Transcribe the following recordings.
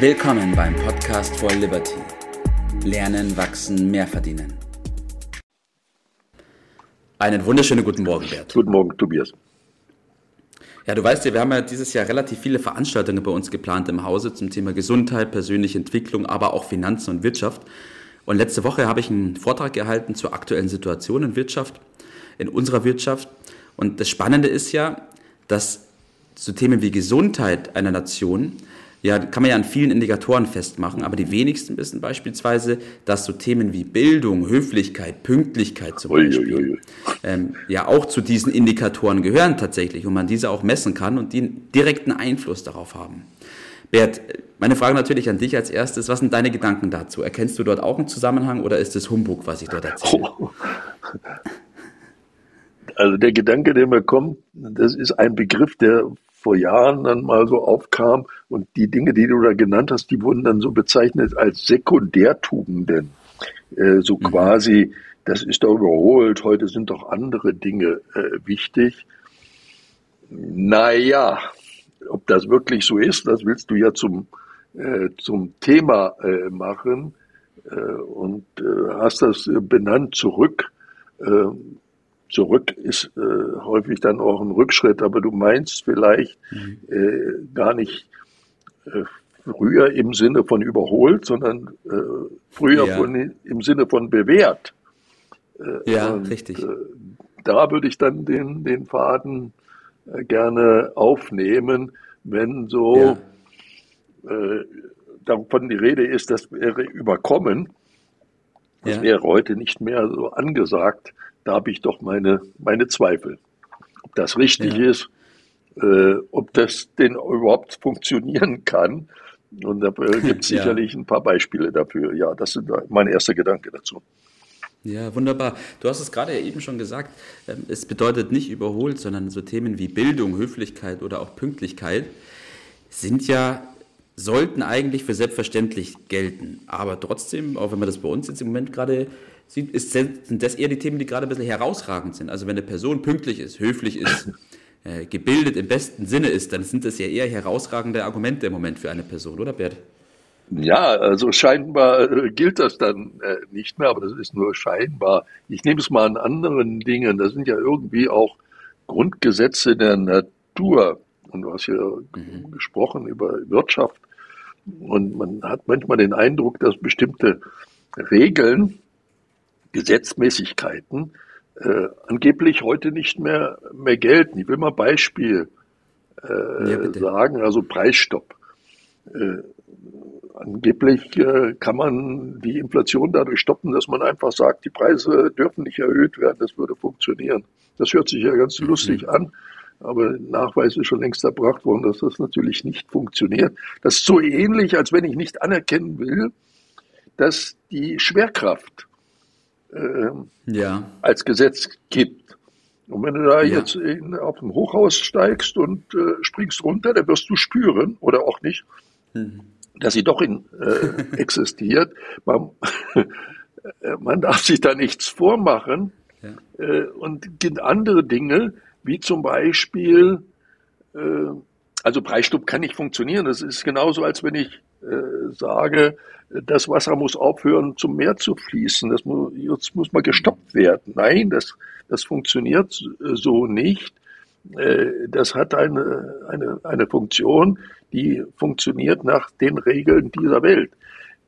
Willkommen beim Podcast for Liberty. Lernen, wachsen, mehr verdienen. Einen wunderschönen guten Morgen, Bert. Guten Morgen, Tobias. Ja, du weißt ja, wir haben ja dieses Jahr relativ viele Veranstaltungen bei uns geplant im Hause zum Thema Gesundheit, persönliche Entwicklung, aber auch Finanzen und Wirtschaft. Und letzte Woche habe ich einen Vortrag gehalten zur aktuellen Situation in Wirtschaft, in unserer Wirtschaft. Und das Spannende ist ja, dass zu Themen wie Gesundheit einer Nation ja, kann man ja an vielen Indikatoren festmachen, aber die wenigsten wissen beispielsweise, dass so Themen wie Bildung, Höflichkeit, Pünktlichkeit zum Beispiel ui, ui, ui. Ähm, ja auch zu diesen Indikatoren gehören tatsächlich und man diese auch messen kann und die einen direkten Einfluss darauf haben. Bert, meine Frage natürlich an dich als erstes, was sind deine Gedanken dazu? Erkennst du dort auch einen Zusammenhang oder ist es Humbug, was ich dort erzähle? Oh. Also der Gedanke, der mir kommt, das ist ein Begriff, der vor Jahren dann mal so aufkam und die Dinge, die du da genannt hast, die wurden dann so bezeichnet als Sekundärtugenden. Äh, so mhm. quasi, das ist doch überholt, heute sind doch andere Dinge äh, wichtig. Naja, ob das wirklich so ist, das willst du ja zum, äh, zum Thema äh, machen äh, und äh, hast das benannt zurück zurück ist äh, häufig dann auch ein Rückschritt, aber du meinst vielleicht mhm. äh, gar nicht äh, früher im Sinne von überholt, sondern äh, früher ja. von, im Sinne von bewährt. Äh, ja, und, richtig. Äh, da würde ich dann den, den Faden äh, gerne aufnehmen, wenn so ja. davon die Rede ist, das wäre überkommen. Das ja. wäre heute nicht mehr so angesagt da habe ich doch meine, meine Zweifel. Ob das richtig ist, äh, ob das denn überhaupt funktionieren kann. Und da äh, gibt es sicherlich ja. ein paar Beispiele dafür. Ja, das sind mein erster Gedanke dazu. Ja, wunderbar. Du hast es gerade ja eben schon gesagt, ähm, es bedeutet nicht überholt, sondern so Themen wie Bildung, Höflichkeit oder auch Pünktlichkeit sind ja, sollten eigentlich für selbstverständlich gelten. Aber trotzdem, auch wenn man das bei uns jetzt im Moment gerade ist, sind das eher die Themen, die gerade ein bisschen herausragend sind. Also wenn eine Person pünktlich ist, höflich ist, äh, gebildet im besten Sinne ist, dann sind das ja eher herausragende Argumente im Moment für eine Person, oder Bert? Ja, also scheinbar äh, gilt das dann äh, nicht mehr, aber das ist nur scheinbar. Ich nehme es mal an anderen Dingen. Das sind ja irgendwie auch Grundgesetze der Natur. Und du hast ja mhm. gesprochen über Wirtschaft. Und man hat manchmal den Eindruck, dass bestimmte Regeln Gesetzmäßigkeiten äh, angeblich heute nicht mehr, mehr gelten. Ich will mal Beispiel äh, ja, sagen, also Preisstopp. Äh, angeblich äh, kann man die Inflation dadurch stoppen, dass man einfach sagt, die Preise dürfen nicht erhöht werden, das würde funktionieren. Das hört sich ja ganz mhm. lustig an, aber Nachweis ist schon längst erbracht worden, dass das natürlich nicht funktioniert. Das ist so ähnlich, als wenn ich nicht anerkennen will, dass die Schwerkraft äh, ja. als Gesetz gibt. Und wenn du da ja. jetzt in, auf dem Hochhaus steigst und äh, springst runter, dann wirst du spüren, oder auch nicht, mhm. dass sie doch in, äh, existiert. Man, man, darf sich da nichts vormachen. Ja. Äh, und gibt andere Dinge, wie zum Beispiel, äh, also Preisstopp kann nicht funktionieren. Das ist genauso, als wenn ich äh, sage, das Wasser muss aufhören, zum Meer zu fließen. Das muss, jetzt muss mal gestoppt werden. Nein, das, das funktioniert so nicht. Äh, das hat eine, eine, eine Funktion, die funktioniert nach den Regeln dieser Welt.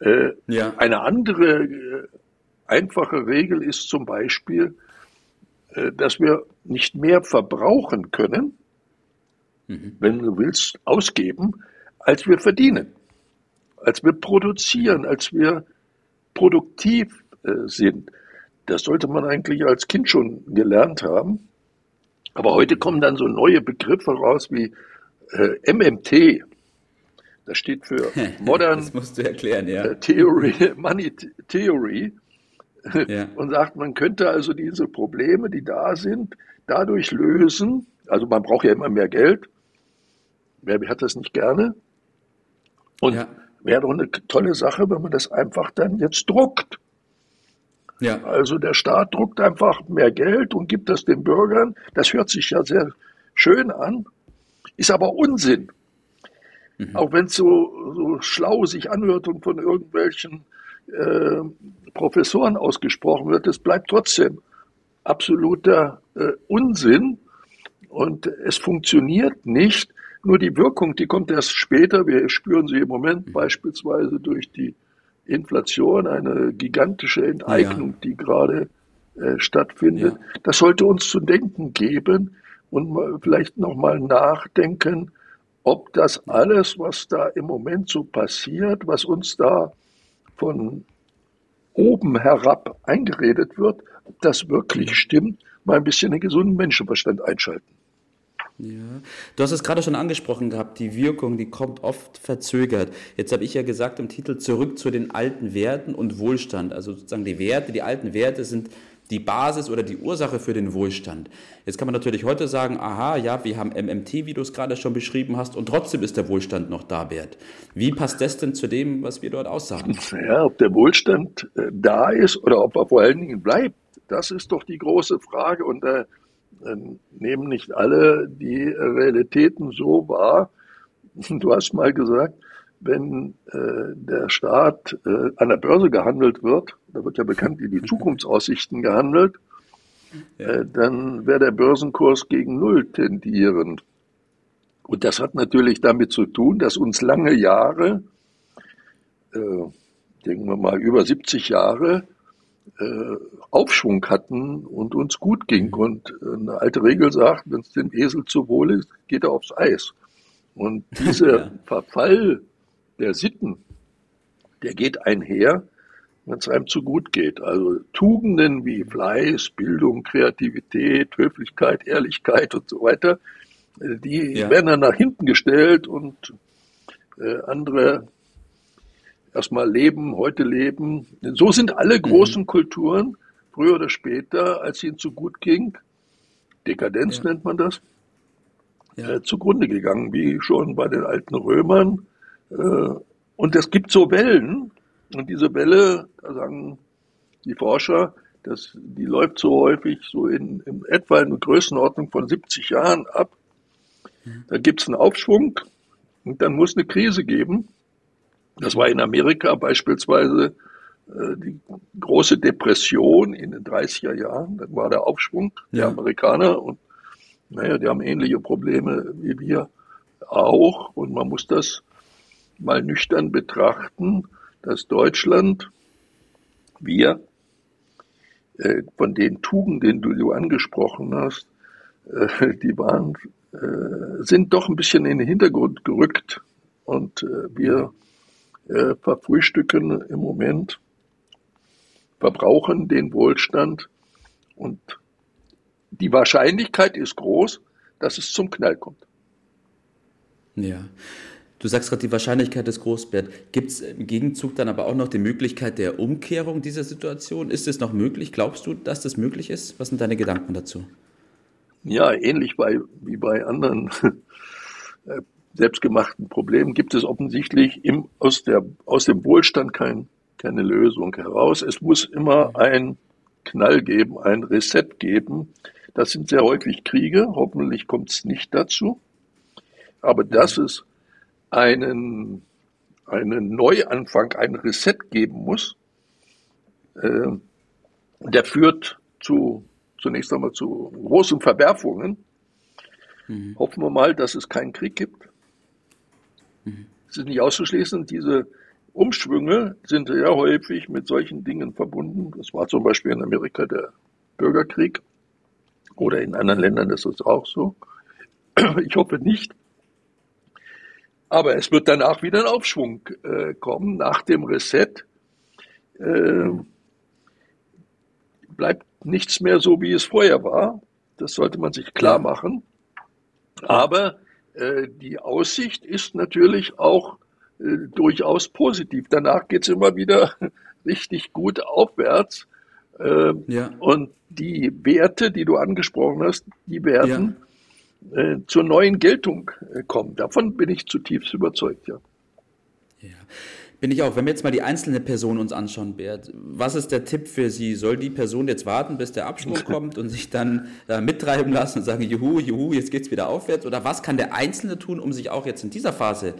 Äh, ja. Eine andere einfache Regel ist zum Beispiel, dass wir nicht mehr verbrauchen können, mhm. wenn du willst, ausgeben, als wir verdienen als wir produzieren, als wir produktiv äh, sind. Das sollte man eigentlich als Kind schon gelernt haben. Aber heute kommen dann so neue Begriffe raus wie äh, MMT. Das steht für Modern das musst du erklären, ja. Äh, Theory, Money Theory. Ja. Und sagt, man könnte also diese Probleme, die da sind, dadurch lösen. Also man braucht ja immer mehr Geld. Wer hat das nicht gerne? Und ja wäre doch eine tolle Sache, wenn man das einfach dann jetzt druckt. Ja. Also der Staat druckt einfach mehr Geld und gibt das den Bürgern. Das hört sich ja sehr schön an, ist aber Unsinn. Mhm. Auch wenn es so, so schlau sich anhört und von irgendwelchen äh, Professoren ausgesprochen wird, es bleibt trotzdem absoluter äh, Unsinn und es funktioniert nicht. Nur die Wirkung, die kommt erst später. Wir spüren sie im Moment beispielsweise durch die Inflation, eine gigantische Enteignung, ja. die gerade äh, stattfindet. Ja. Das sollte uns zu denken geben und vielleicht nochmal nachdenken, ob das alles, was da im Moment so passiert, was uns da von oben herab eingeredet wird, ob das wirklich stimmt, mal ein bisschen den gesunden Menschenverstand einschalten. Ja, du hast es gerade schon angesprochen gehabt, die Wirkung, die kommt oft verzögert. Jetzt habe ich ja gesagt im Titel zurück zu den alten Werten und Wohlstand. Also sozusagen die Werte, die alten Werte sind die Basis oder die Ursache für den Wohlstand. Jetzt kann man natürlich heute sagen, aha, ja, wir haben MMT, wie du es gerade schon beschrieben hast, und trotzdem ist der Wohlstand noch da wert. Wie passt das denn zu dem, was wir dort aussagen? Ja, ob der Wohlstand äh, da ist oder ob er vor allen Dingen bleibt, das ist doch die große Frage. Und äh, nehmen nicht alle die Realitäten so wahr. Du hast mal gesagt, wenn äh, der Staat äh, an der Börse gehandelt wird, da wird ja bekannt wie die Zukunftsaussichten gehandelt, ja. äh, dann wäre der Börsenkurs gegen Null tendierend. Und das hat natürlich damit zu tun, dass uns lange Jahre, äh, denken wir mal über 70 Jahre, äh, Aufschwung hatten und uns gut ging. Und eine alte Regel sagt, wenn es dem Esel zu wohl ist, geht er aufs Eis. Und dieser ja. Verfall der Sitten, der geht einher, wenn es einem zu gut geht. Also Tugenden wie Fleiß, Bildung, Kreativität, Höflichkeit, Ehrlichkeit und so weiter, äh, die ja. werden dann nach hinten gestellt und äh, andere erstmal leben, heute leben. So sind alle mhm. großen mhm. Kulturen früher oder später, als ihnen zu gut ging, Dekadenz ja. nennt man das, ja. äh, zugrunde gegangen, wie schon bei den alten Römern, äh, und es gibt so Wellen, und diese Welle, da sagen die Forscher, das, die läuft so häufig so in, in etwa in einer Größenordnung von 70 Jahren ab. Da gibt es einen Aufschwung und dann muss eine Krise geben. Das war in Amerika beispielsweise äh, die große Depression in den 30er Jahren. Dann war der Aufschwung ja. der Amerikaner und naja, die haben ähnliche Probleme wie wir auch und man muss das mal nüchtern betrachten, dass Deutschland, wir, äh, von den Tugenden, die du angesprochen hast, äh, die waren, äh, sind doch ein bisschen in den Hintergrund gerückt. Und wir äh, verfrühstücken im Moment, verbrauchen den Wohlstand und die Wahrscheinlichkeit ist groß, dass es zum Knall kommt. Ja. Du sagst gerade, die Wahrscheinlichkeit ist groß, Bert. Gibt es im Gegenzug dann aber auch noch die Möglichkeit der Umkehrung dieser Situation? Ist es noch möglich? Glaubst du, dass das möglich ist? Was sind deine Gedanken dazu? Ja, ähnlich bei, wie bei anderen äh, selbstgemachten Problemen gibt es offensichtlich im, aus, der, aus dem Wohlstand kein, keine Lösung heraus. Es muss immer ein Knall geben, ein Reset geben. Das sind sehr häufig Kriege. Hoffentlich kommt es nicht dazu. Aber das ist einen, einen Neuanfang, einen Reset geben muss, äh, der führt zu, zunächst einmal zu großen Verwerfungen. Mhm. Hoffen wir mal, dass es keinen Krieg gibt. Mhm. Es ist nicht auszuschließen, diese Umschwünge sind sehr häufig mit solchen Dingen verbunden. Das war zum Beispiel in Amerika der Bürgerkrieg oder in anderen Ländern ist es auch so. Ich hoffe nicht, aber es wird danach wieder ein Aufschwung äh, kommen. Nach dem Reset äh, bleibt nichts mehr so, wie es vorher war. Das sollte man sich klar machen. Aber die Aussicht ist natürlich auch äh, durchaus positiv. Danach geht es immer wieder richtig gut aufwärts. Äh, ja. Und die Werte, die du angesprochen hast, die werden äh, zur neuen Geltung äh, kommen. Davon bin ich zutiefst überzeugt, ja. Ja. Bin ich auch. Wenn wir jetzt mal die einzelne Person uns anschauen, Bert, was ist der Tipp für Sie? Soll die Person jetzt warten, bis der Abschwung kommt und sich dann äh, mittreiben lassen und sagen, juhu, juhu, jetzt geht's wieder aufwärts? Oder was kann der Einzelne tun, um sich auch jetzt in dieser Phase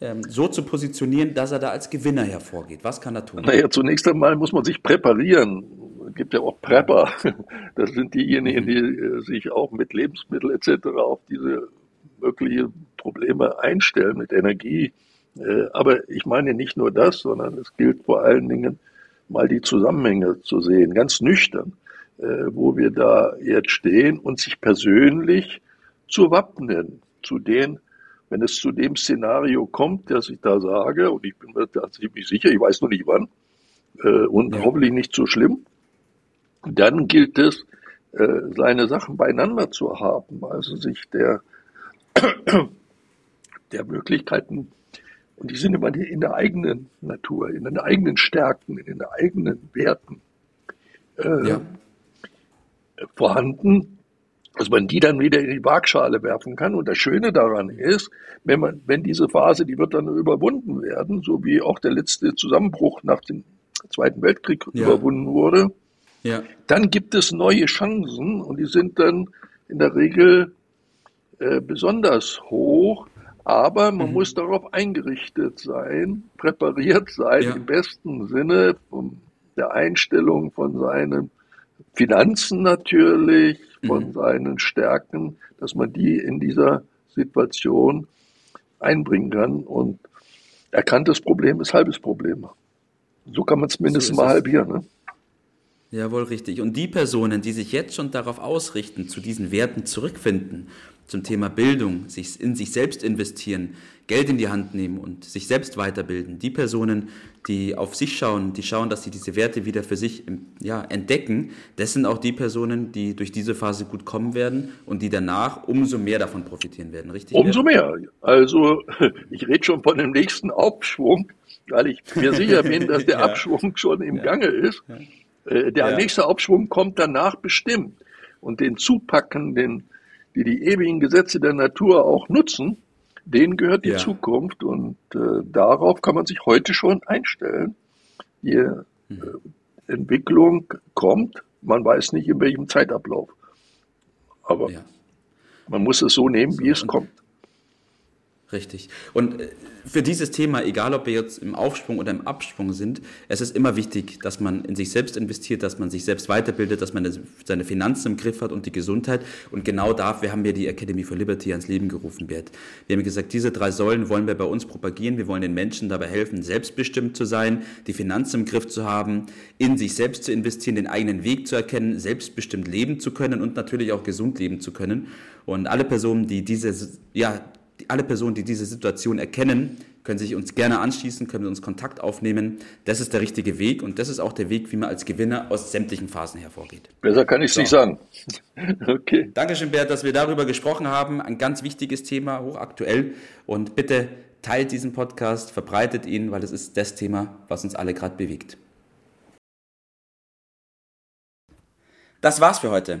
ähm, so zu positionieren, dass er da als Gewinner hervorgeht? Was kann er tun? Naja, zunächst einmal muss man sich präparieren. Es gibt ja auch Prepper. Das sind diejenigen, die äh, sich auch mit Lebensmitteln etc. auf diese möglichen Probleme einstellen, mit Energie. Äh, aber ich meine nicht nur das, sondern es gilt vor allen Dingen mal die Zusammenhänge zu sehen, ganz nüchtern, äh, wo wir da jetzt stehen und sich persönlich zu wappnen, zu den wenn es zu dem Szenario kommt, das ich da sage, und ich bin mir da ziemlich sicher, ich weiß noch nicht wann, äh, und ja. hoffentlich nicht so schlimm, dann gilt es, seine Sachen beieinander zu haben, also sich der, der Möglichkeiten, und die sind immer in der eigenen Natur, in den eigenen Stärken, in den eigenen Werten äh, ja. vorhanden, dass man die dann wieder in die Waagschale werfen kann. Und das Schöne daran ist, wenn man, wenn diese Phase, die wird dann überwunden werden, so wie auch der letzte Zusammenbruch nach dem Zweiten Weltkrieg ja. überwunden wurde, ja. dann gibt es neue Chancen und die sind dann in der Regel äh, besonders hoch. Aber man mhm. muss darauf eingerichtet sein, präpariert sein ja. im besten Sinne von der Einstellung von seinen Finanzen natürlich, von mhm. seinen Stärken, dass man die in dieser Situation einbringen kann. Und erkanntes Problem ist halbes Problem. So kann man es mindestens mal halbieren. Ne? Jawohl, richtig. Und die Personen, die sich jetzt schon darauf ausrichten, zu diesen Werten zurückfinden, zum Thema Bildung, sich in sich selbst investieren, Geld in die Hand nehmen und sich selbst weiterbilden, die Personen, die auf sich schauen, die schauen, dass sie diese Werte wieder für sich ja, entdecken, das sind auch die Personen, die durch diese Phase gut kommen werden und die danach umso mehr davon profitieren werden, richtig? Umso mehr. Also ich rede schon von dem nächsten Aufschwung, weil ich mir sicher bin, dass der ja. Abschwung schon im ja. Gange ist. Äh, der nächste Aufschwung kommt danach bestimmt. Und den Zupacken, den, die die ewigen Gesetze der Natur auch nutzen, denen gehört die ja. Zukunft und äh, darauf kann man sich heute schon einstellen. Die äh. Entwicklung kommt, man weiß nicht in welchem Zeitablauf. Aber ja. man muss es so nehmen, wie es kommt. Richtig. Und äh, für dieses Thema, egal ob wir jetzt im Aufsprung oder im Absprung sind, es ist immer wichtig, dass man in sich selbst investiert, dass man sich selbst weiterbildet, dass man seine Finanzen im Griff hat und die Gesundheit. Und genau dafür haben wir die Academy for Liberty ans Leben gerufen, Bert. Wir haben gesagt, diese drei Säulen wollen wir bei uns propagieren. Wir wollen den Menschen dabei helfen, selbstbestimmt zu sein, die Finanzen im Griff zu haben, in sich selbst zu investieren, den eigenen Weg zu erkennen, selbstbestimmt leben zu können und natürlich auch gesund leben zu können. Und alle Personen, die diese, ja, alle Personen, die diese Situation erkennen, können sich uns gerne anschließen, können mit uns Kontakt aufnehmen. Das ist der richtige Weg und das ist auch der Weg, wie man als Gewinner aus sämtlichen Phasen hervorgeht. Besser kann ich es so. nicht sagen. okay. Dankeschön, Bert, dass wir darüber gesprochen haben. Ein ganz wichtiges Thema, hochaktuell. Und bitte teilt diesen Podcast, verbreitet ihn, weil es ist das Thema, was uns alle gerade bewegt. Das war's für heute.